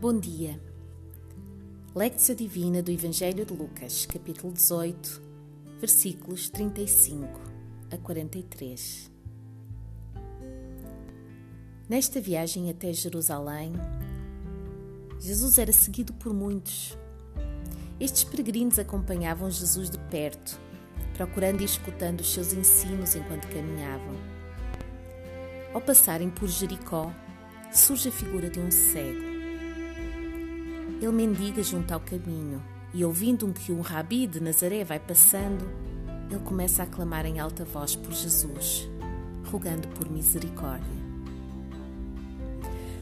Bom dia. Lectio Divina do Evangelho de Lucas, capítulo 18, versículos 35 a 43. Nesta viagem até Jerusalém, Jesus era seguido por muitos. Estes peregrinos acompanhavam Jesus de perto, procurando e escutando os seus ensinos enquanto caminhavam. Ao passarem por Jericó, surge a figura de um cego ele mendiga junto ao caminho e, ouvindo que um rabi de Nazaré vai passando, ele começa a clamar em alta voz por Jesus, rogando por misericórdia.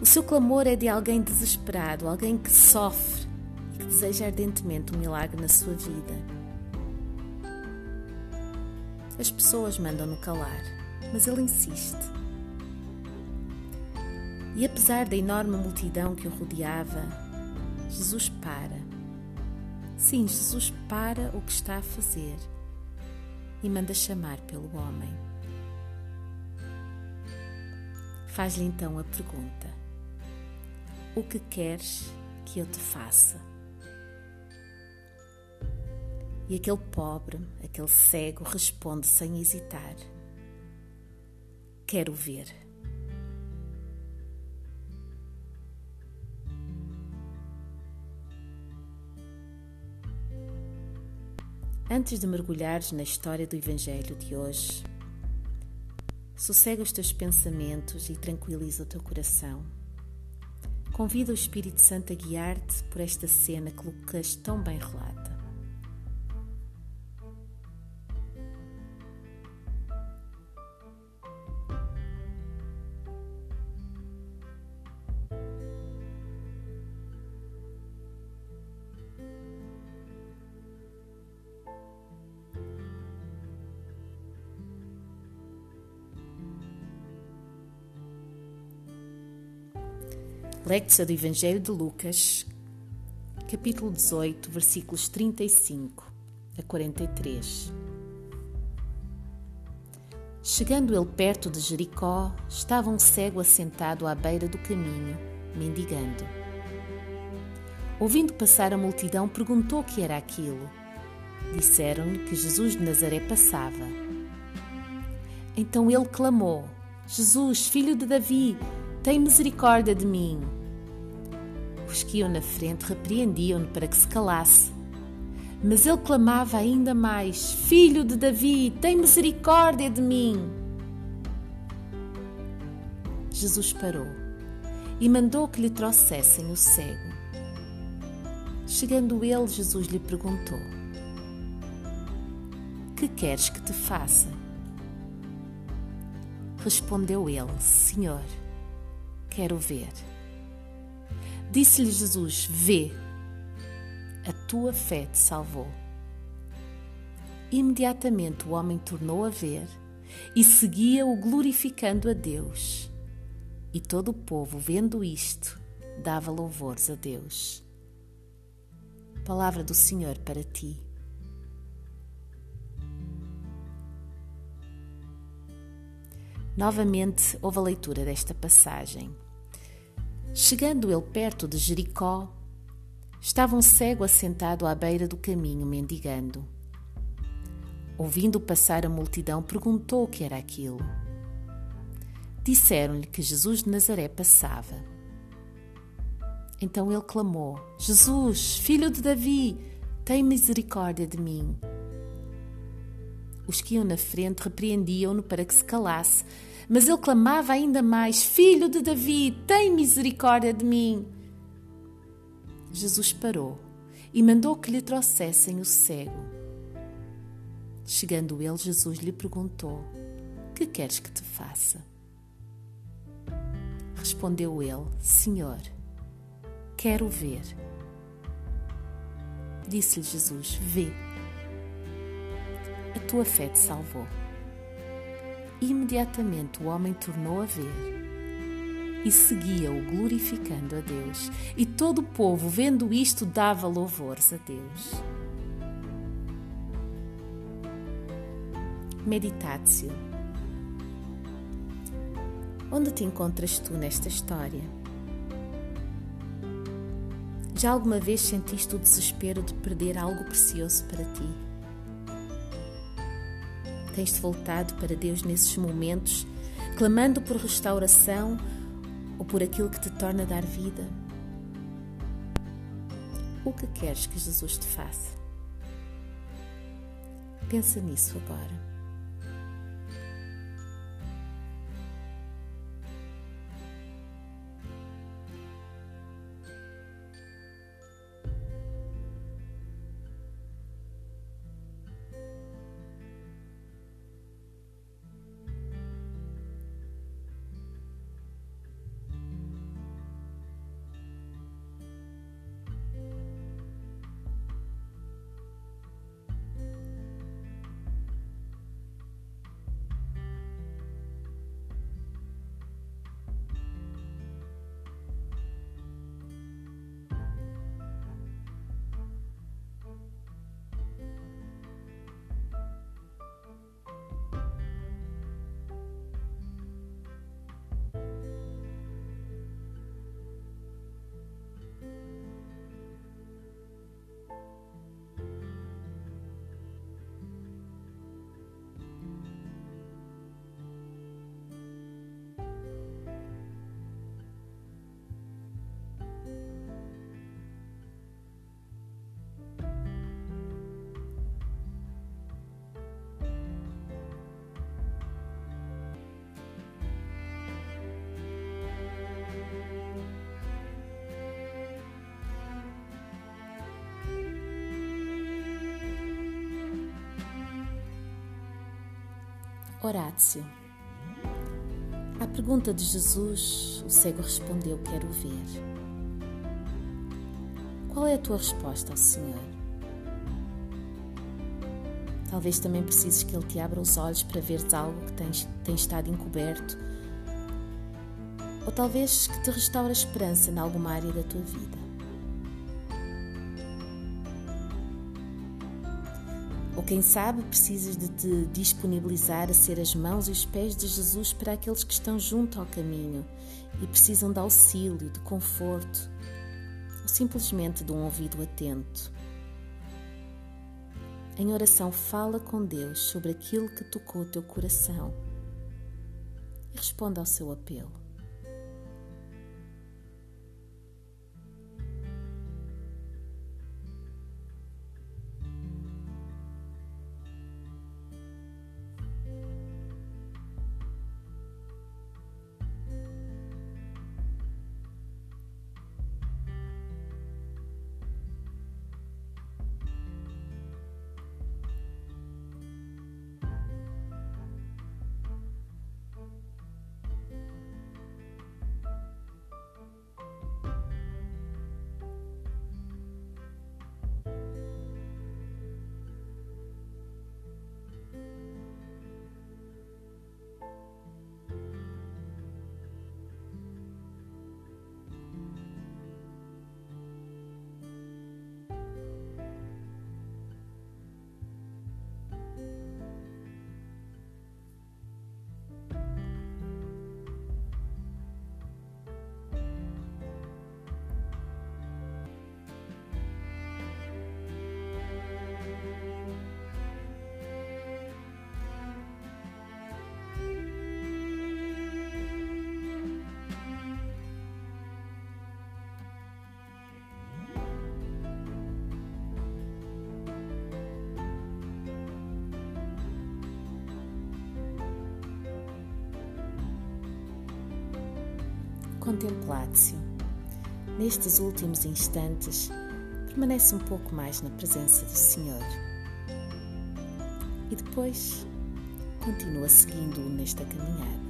O seu clamor é de alguém desesperado, alguém que sofre e que deseja ardentemente um milagre na sua vida. As pessoas mandam-no calar, mas ele insiste. E apesar da enorme multidão que o rodeava, Jesus para. Sim, Jesus para o que está a fazer e manda chamar pelo homem. Faz-lhe então a pergunta: O que queres que eu te faça? E aquele pobre, aquele cego, responde sem hesitar: Quero ver. Antes de mergulhares na história do Evangelho de hoje, sossega os teus pensamentos e tranquiliza o teu coração. Convida o Espírito Santo a guiar-te por esta cena que Lucas tão bem relata. Lectura do Evangelho de Lucas, capítulo 18, versículos 35 a 43. Chegando ele perto de Jericó, estava um cego assentado à beira do caminho, mendigando. Ouvindo passar a multidão, perguntou o que era aquilo. Disseram-lhe que Jesus de Nazaré passava. Então ele clamou: Jesus, filho de Davi, tem misericórdia de mim. Os que iam na frente repreendiam-no para que se calasse. Mas ele clamava ainda mais: Filho de Davi, tem misericórdia de mim. Jesus parou e mandou que lhe trouxessem o cego. Chegando ele, Jesus lhe perguntou: Que queres que te faça? Respondeu ele: Senhor, quero ver. Disse-lhe Jesus: Vê, a tua fé te salvou. Imediatamente o homem tornou a ver e seguia-o glorificando a Deus. E todo o povo, vendo isto, dava louvores a Deus. Palavra do Senhor para ti. Novamente houve a leitura desta passagem. Chegando ele perto de Jericó, estava um cego assentado à beira do caminho, mendigando. Ouvindo passar a multidão, perguntou o que era aquilo. Disseram-lhe que Jesus de Nazaré passava. Então ele clamou: Jesus, filho de Davi, tem misericórdia de mim. Os que iam na frente repreendiam-no para que se calasse, mas ele clamava ainda mais: Filho de Davi, tem misericórdia de mim. Jesus parou e mandou que lhe trouxessem o cego. Chegando ele, Jesus lhe perguntou: Que queres que te faça? Respondeu ele: Senhor, quero ver. Disse-lhe Jesus: Vê a tua fé te salvou. Imediatamente o homem tornou a ver e seguia-o glorificando a Deus. E todo o povo, vendo isto, dava louvores a Deus. Meditatio. Onde te encontras tu nesta história? Já alguma vez sentiste o desespero de perder algo precioso para ti? Tens-te voltado para Deus nesses momentos, clamando por restauração ou por aquilo que te torna dar vida? O que queres que Jesus te faça? Pensa nisso agora. Horácio. À pergunta de Jesus, o cego respondeu: Quero ver. Qual é a tua resposta ao Senhor? Talvez também precises que Ele te abra os olhos para veres algo que tens, tem estado encoberto. Ou talvez que te restaure a esperança em alguma área da tua vida. Ou quem sabe precisas de te disponibilizar a ser as mãos e os pés de Jesus para aqueles que estão junto ao caminho e precisam de auxílio, de conforto, ou simplesmente de um ouvido atento. Em oração, fala com Deus sobre aquilo que tocou o teu coração e responda ao seu apelo. Contemplatio. Nestes últimos instantes, permanece um pouco mais na presença do Senhor. E depois, continua seguindo-o nesta caminhada.